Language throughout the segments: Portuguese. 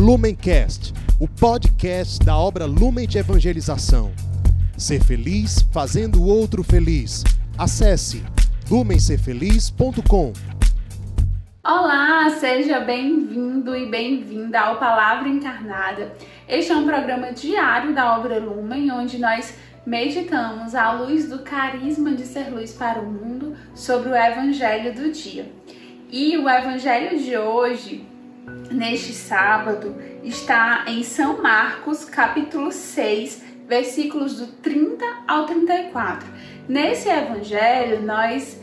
Lumencast, o podcast da obra Lumen de Evangelização. Ser feliz fazendo o outro feliz. Acesse lumencerfeliz.com. Olá, seja bem-vindo e bem-vinda ao Palavra Encarnada. Este é um programa diário da obra Lumen, onde nós meditamos à luz do carisma de ser luz para o mundo sobre o Evangelho do dia. E o Evangelho de hoje neste sábado está em São Marcos, capítulo 6, versículos do 30 ao 34. Nesse evangelho, nós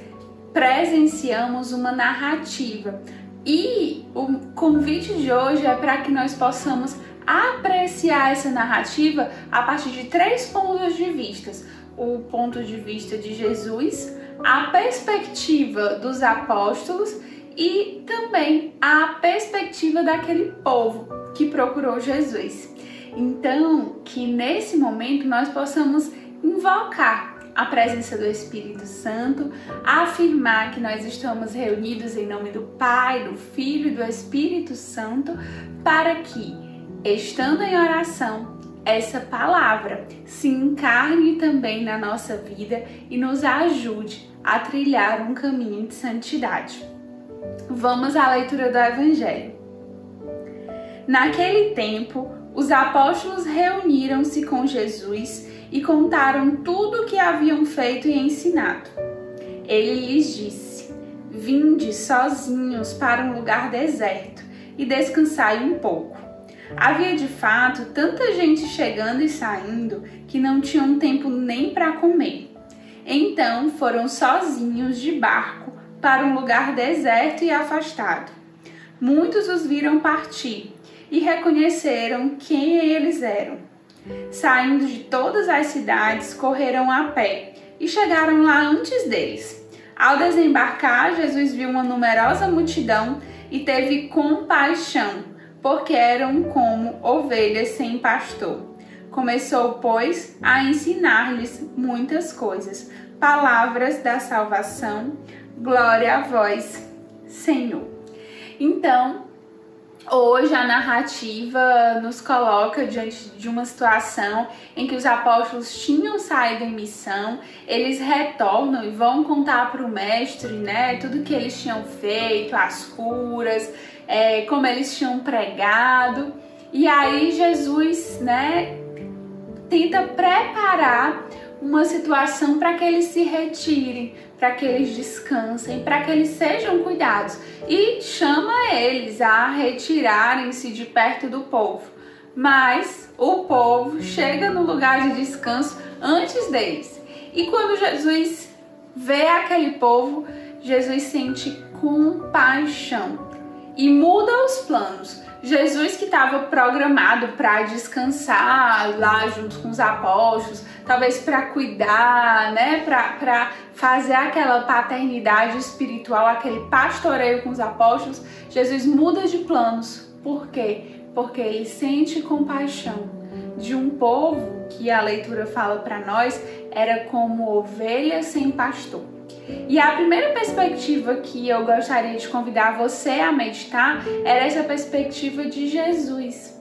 presenciamos uma narrativa e o convite de hoje é para que nós possamos apreciar essa narrativa a partir de três pontos de vista: o ponto de vista de Jesus, a perspectiva dos apóstolos e também a perspectiva daquele povo que procurou Jesus. Então, que nesse momento nós possamos invocar a presença do Espírito Santo, afirmar que nós estamos reunidos em nome do Pai, do Filho e do Espírito Santo, para que, estando em oração, essa palavra se encarne também na nossa vida e nos ajude a trilhar um caminho de santidade. Vamos à leitura do Evangelho. Naquele tempo, os apóstolos reuniram-se com Jesus e contaram tudo o que haviam feito e ensinado. Ele lhes disse: Vinde sozinhos para um lugar deserto e descansai um pouco. Havia de fato tanta gente chegando e saindo que não tinham tempo nem para comer. Então foram sozinhos de barco para um lugar deserto e afastado. Muitos os viram partir e reconheceram quem eles eram. Saindo de todas as cidades, correram a pé e chegaram lá antes deles. Ao desembarcar, Jesus viu uma numerosa multidão e teve compaixão, porque eram como ovelhas sem pastor. Começou, pois, a ensinar-lhes muitas coisas, palavras da salvação. Glória a vós, Senhor. Então, hoje a narrativa nos coloca diante de uma situação em que os apóstolos tinham saído em missão, eles retornam e vão contar para o mestre, né, tudo que eles tinham feito, as curas, é, como eles tinham pregado. E aí Jesus, né, tenta preparar uma situação para que eles se retirem, para que eles descansem, para que eles sejam cuidados e chama eles a retirarem-se de perto do povo. Mas o povo chega no lugar de descanso antes deles. E quando Jesus vê aquele povo, Jesus sente compaixão e muda os planos. Jesus que estava programado para descansar lá junto com os apóstolos, talvez para cuidar, né, para fazer aquela paternidade espiritual, aquele pastoreio com os apóstolos, Jesus muda de planos. Por quê? Porque ele sente compaixão de um povo que a leitura fala para nós era como ovelha sem pastor. E a primeira perspectiva que eu gostaria de convidar você a meditar era essa perspectiva de Jesus.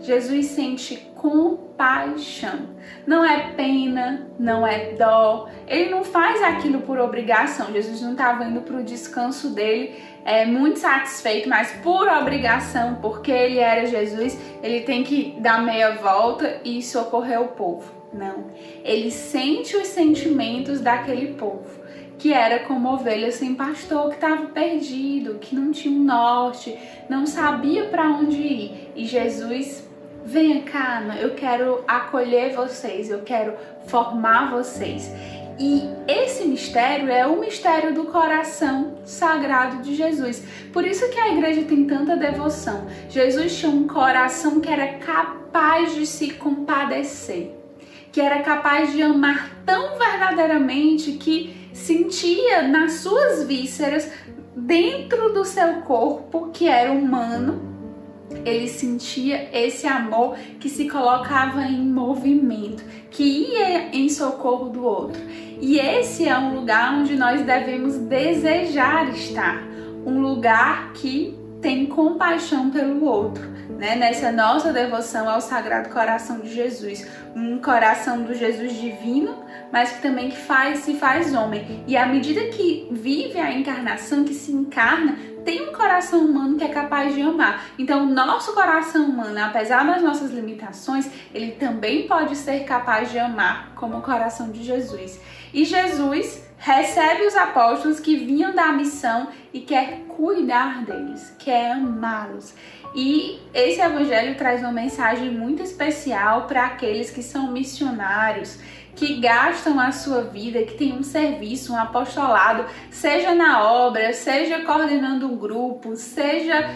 Jesus sente compaixão. Não é pena, não é dó. Ele não faz aquilo por obrigação. Jesus não estava indo para o descanso dele é, muito satisfeito, mas por obrigação, porque ele era Jesus, ele tem que dar meia volta e socorrer o povo. Não. Ele sente os sentimentos daquele povo que era como ovelha sem pastor, que estava perdido, que não tinha um norte, não sabia para onde ir. E Jesus, venha cá, eu quero acolher vocês, eu quero formar vocês. E esse mistério é o mistério do coração sagrado de Jesus. Por isso que a igreja tem tanta devoção. Jesus tinha um coração que era capaz de se compadecer, que era capaz de amar tão verdadeiramente que sentia nas suas vísceras, dentro do seu corpo, que era humano, ele sentia esse amor que se colocava em movimento, que ia em socorro do outro. E esse é um lugar onde nós devemos desejar estar, um lugar que tem compaixão pelo outro. Né, nessa nossa devoção ao Sagrado Coração de Jesus, um coração do Jesus divino, mas que também que faz, se faz homem. E à medida que vive a encarnação, que se encarna, tem um coração humano que é capaz de amar. Então, nosso coração humano, apesar das nossas limitações, ele também pode ser capaz de amar, como o coração de Jesus. E Jesus recebe os apóstolos que vinham da missão e quer cuidar deles, quer amá-los. E esse evangelho traz uma mensagem muito especial para aqueles que são missionários, que gastam a sua vida, que tem um serviço, um apostolado, seja na obra, seja coordenando um grupo, seja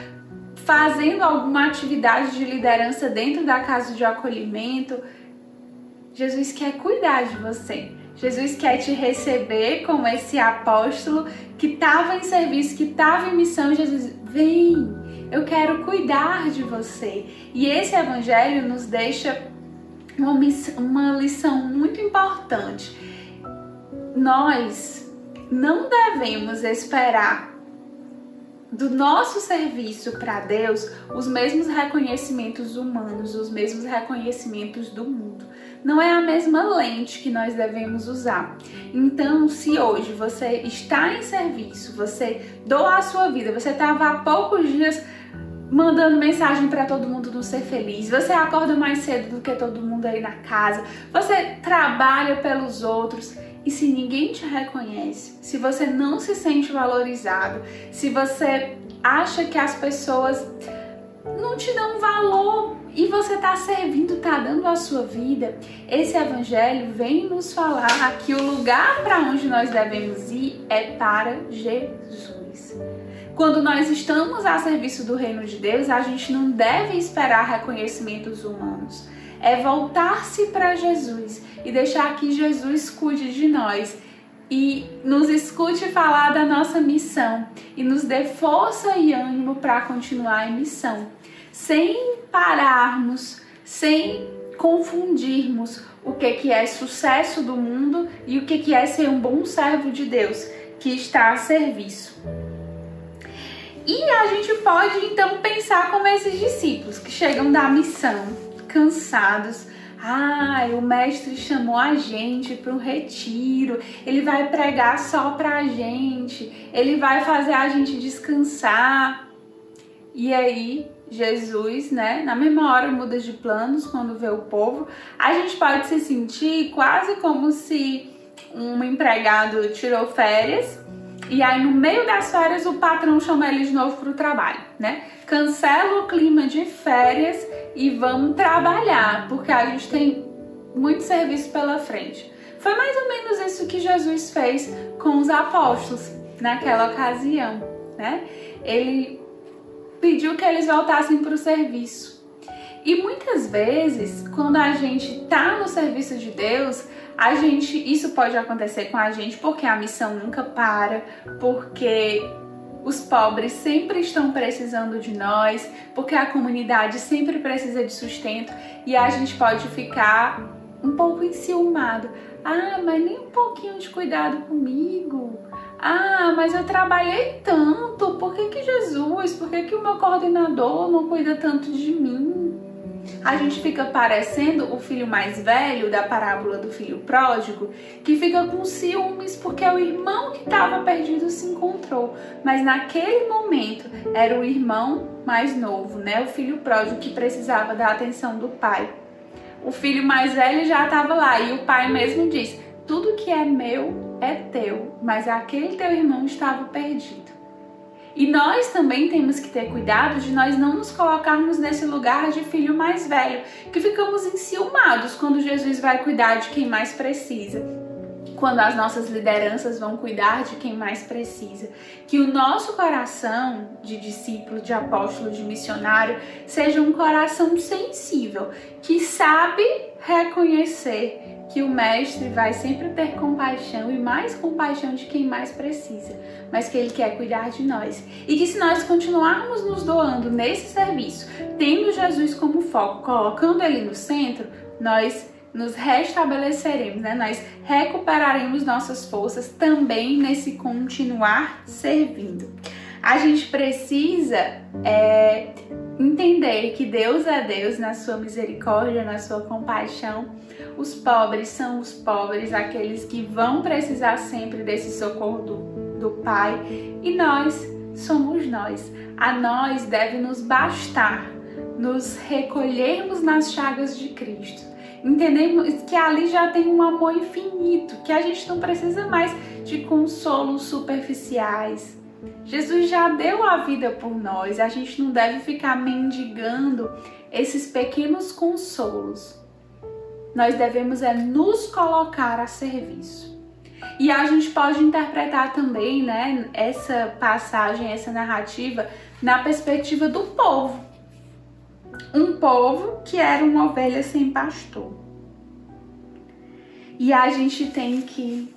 fazendo alguma atividade de liderança dentro da casa de acolhimento. Jesus quer cuidar de você. Jesus quer te receber como esse apóstolo que estava em serviço, que estava em missão. Jesus, vem, eu quero cuidar de você. E esse evangelho nos deixa uma, uma lição muito importante. Nós não devemos esperar do nosso serviço para Deus os mesmos reconhecimentos humanos, os mesmos reconhecimentos do mundo. Não é a mesma lente que nós devemos usar. Então, se hoje você está em serviço, você doa a sua vida, você estava há poucos dias mandando mensagem para todo mundo não ser feliz. Você acorda mais cedo do que todo mundo aí na casa. Você trabalha pelos outros. E se ninguém te reconhece, se você não se sente valorizado, se você acha que as pessoas não te dão valor e você está servindo, está dando a sua vida, esse evangelho vem nos falar que o lugar para onde nós devemos ir é para Jesus. Quando nós estamos a serviço do reino de Deus, a gente não deve esperar reconhecimentos humanos. É voltar-se para Jesus e deixar que Jesus cuide de nós e nos escute falar da nossa missão e nos dê força e ânimo para continuar em missão, sem pararmos, sem confundirmos o que, que é sucesso do mundo e o que, que é ser um bom servo de Deus que está a serviço. E a gente pode então pensar como esses discípulos que chegam da missão, cansados. Ah, o mestre chamou a gente para um retiro, ele vai pregar só para a gente, ele vai fazer a gente descansar. E aí, Jesus, né, na mesma hora muda de planos quando vê o povo. A gente pode se sentir quase como se um empregado tirou férias e aí, no meio das férias, o patrão chama ele de novo para o trabalho, né? Cancela o clima de férias e vamos trabalhar, porque a gente tem muito serviço pela frente. Foi mais ou menos isso que Jesus fez com os apóstolos naquela ocasião, né? Ele pediu que eles voltassem para o serviço. E muitas vezes, quando a gente está no serviço de Deus, a gente, isso pode acontecer com a gente porque a missão nunca para, porque os pobres sempre estão precisando de nós, porque a comunidade sempre precisa de sustento e a gente pode ficar um pouco enciumado. Ah, mas nem um pouquinho de cuidado comigo. Ah, mas eu trabalhei tanto. Por que, que Jesus, por que, que o meu coordenador não cuida tanto de mim? a gente fica parecendo o filho mais velho da parábola do filho pródigo, que fica com ciúmes porque o irmão que estava perdido se encontrou, mas naquele momento era o irmão mais novo, né, o filho pródigo que precisava da atenção do pai. O filho mais velho já estava lá e o pai mesmo diz: "Tudo que é meu é teu", mas aquele teu irmão estava perdido. E nós também temos que ter cuidado de nós não nos colocarmos nesse lugar de filho mais velho, que ficamos enciumados quando Jesus vai cuidar de quem mais precisa quando as nossas lideranças vão cuidar de quem mais precisa. Que o nosso coração de discípulo, de apóstolo, de missionário seja um coração sensível, que sabe reconhecer que o Mestre vai sempre ter compaixão e mais compaixão de quem mais precisa, mas que Ele quer cuidar de nós. E que se nós continuarmos nos doando nesse serviço, tendo Jesus como foco, colocando Ele no centro, nós nos restabeleceremos, né? nós recuperaremos nossas forças também nesse continuar servindo. A gente precisa é, entender que Deus é Deus na sua misericórdia, na sua compaixão. Os pobres são os pobres, aqueles que vão precisar sempre desse socorro do, do Pai. E nós somos nós. A nós deve nos bastar nos recolhermos nas chagas de Cristo. Entendemos que ali já tem um amor infinito, que a gente não precisa mais de consolos superficiais. Jesus já deu a vida por nós, a gente não deve ficar mendigando esses pequenos consolos. Nós devemos é nos colocar a serviço. E a gente pode interpretar também, né, essa passagem, essa narrativa na perspectiva do povo um povo que era uma ovelha sem pastor. E a gente tem que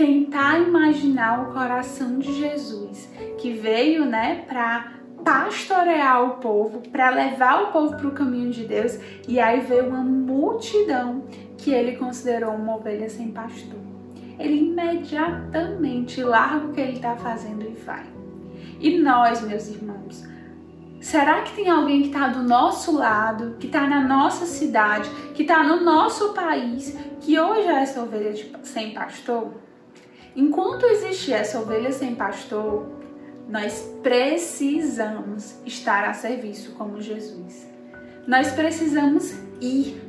tentar imaginar o coração de Jesus, que veio, né, para pastorear o povo, para levar o povo para o caminho de Deus, e aí veio uma multidão que ele considerou uma ovelha sem pastor. Ele imediatamente larga o que ele está fazendo e vai. E nós, meus irmãos, Será que tem alguém que está do nosso lado, que está na nossa cidade, que está no nosso país, que hoje é essa ovelha de, sem pastor? Enquanto existir essa ovelha sem pastor, nós precisamos estar a serviço como Jesus. Nós precisamos ir.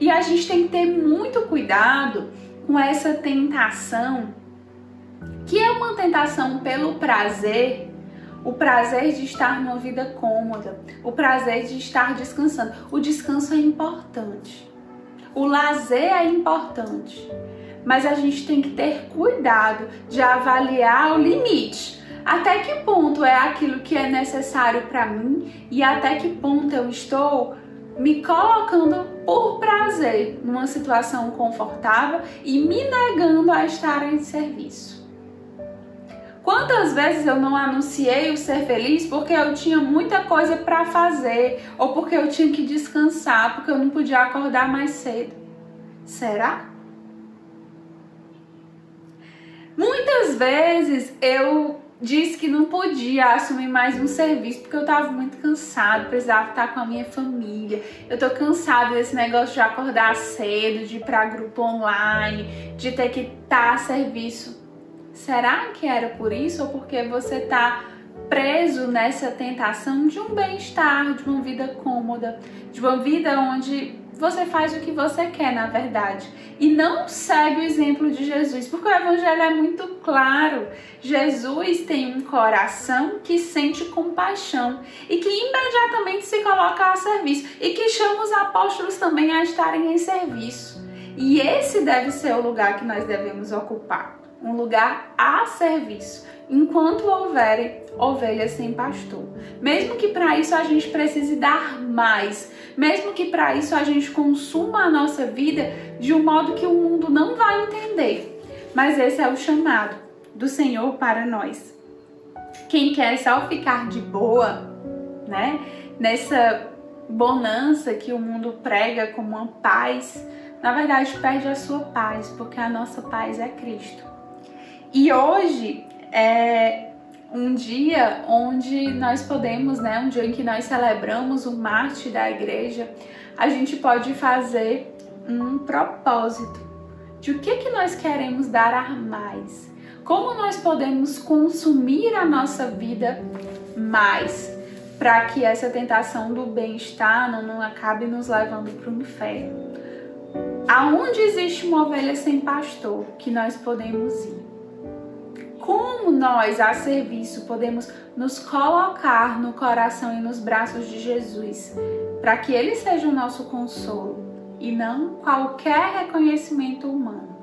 E a gente tem que ter muito cuidado com essa tentação, que é uma tentação pelo prazer o prazer de estar numa vida cômoda, o prazer de estar descansando. O descanso é importante, o lazer é importante, mas a gente tem que ter cuidado de avaliar o limite. Até que ponto é aquilo que é necessário para mim e até que ponto eu estou me colocando por prazer numa situação confortável e me negando a estar em serviço. Quantas vezes eu não anunciei o ser feliz porque eu tinha muita coisa para fazer ou porque eu tinha que descansar, porque eu não podia acordar mais cedo? Será? Muitas vezes eu disse que não podia assumir mais um serviço porque eu estava muito cansado, precisava estar com a minha família. Eu tô cansado desse negócio de acordar cedo, de ir para grupo online, de ter que estar a serviço Será que era por isso ou porque você está preso nessa tentação de um bem-estar, de uma vida cômoda, de uma vida onde você faz o que você quer, na verdade, e não segue o exemplo de Jesus, porque o evangelho é muito claro. Jesus tem um coração que sente compaixão e que imediatamente se coloca a serviço e que chama os apóstolos também a estarem em serviço. E esse deve ser o lugar que nós devemos ocupar um lugar a serviço, enquanto houverem ovelhas sem pastor. Mesmo que para isso a gente precise dar mais, mesmo que para isso a gente consuma a nossa vida de um modo que o mundo não vai entender. Mas esse é o chamado do Senhor para nós. Quem quer só ficar de boa, né? Nessa bonança que o mundo prega como uma paz, na verdade perde a sua paz, porque a nossa paz é Cristo. E hoje é um dia onde nós podemos, né, um dia em que nós celebramos o Marte da igreja, a gente pode fazer um propósito de o que que nós queremos dar a mais. Como nós podemos consumir a nossa vida mais para que essa tentação do bem-estar não, não acabe nos levando para o inferno. Aonde existe uma ovelha sem pastor que nós podemos ir? Como nós, a serviço, podemos nos colocar no coração e nos braços de Jesus, para que Ele seja o nosso consolo e não qualquer reconhecimento humano.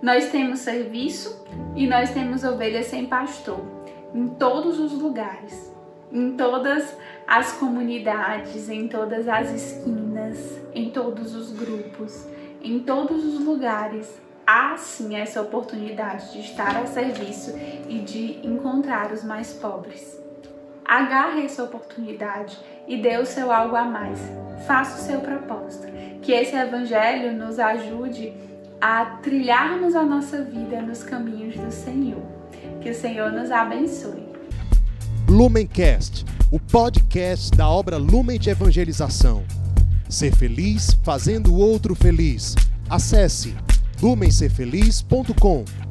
Nós temos serviço e nós temos ovelhas sem pastor em todos os lugares, em todas as comunidades, em todas as esquinas, em todos os grupos, em todos os lugares há sim essa oportunidade de estar a serviço e de encontrar os mais pobres. Agarre essa oportunidade e dê o seu algo a mais. Faça o seu propósito. Que esse evangelho nos ajude a trilharmos a nossa vida nos caminhos do Senhor. Que o Senhor nos abençoe. Lumencast, o podcast da obra Lumen de Evangelização. Ser feliz fazendo o outro feliz. Acesse lumencerfeliz.com.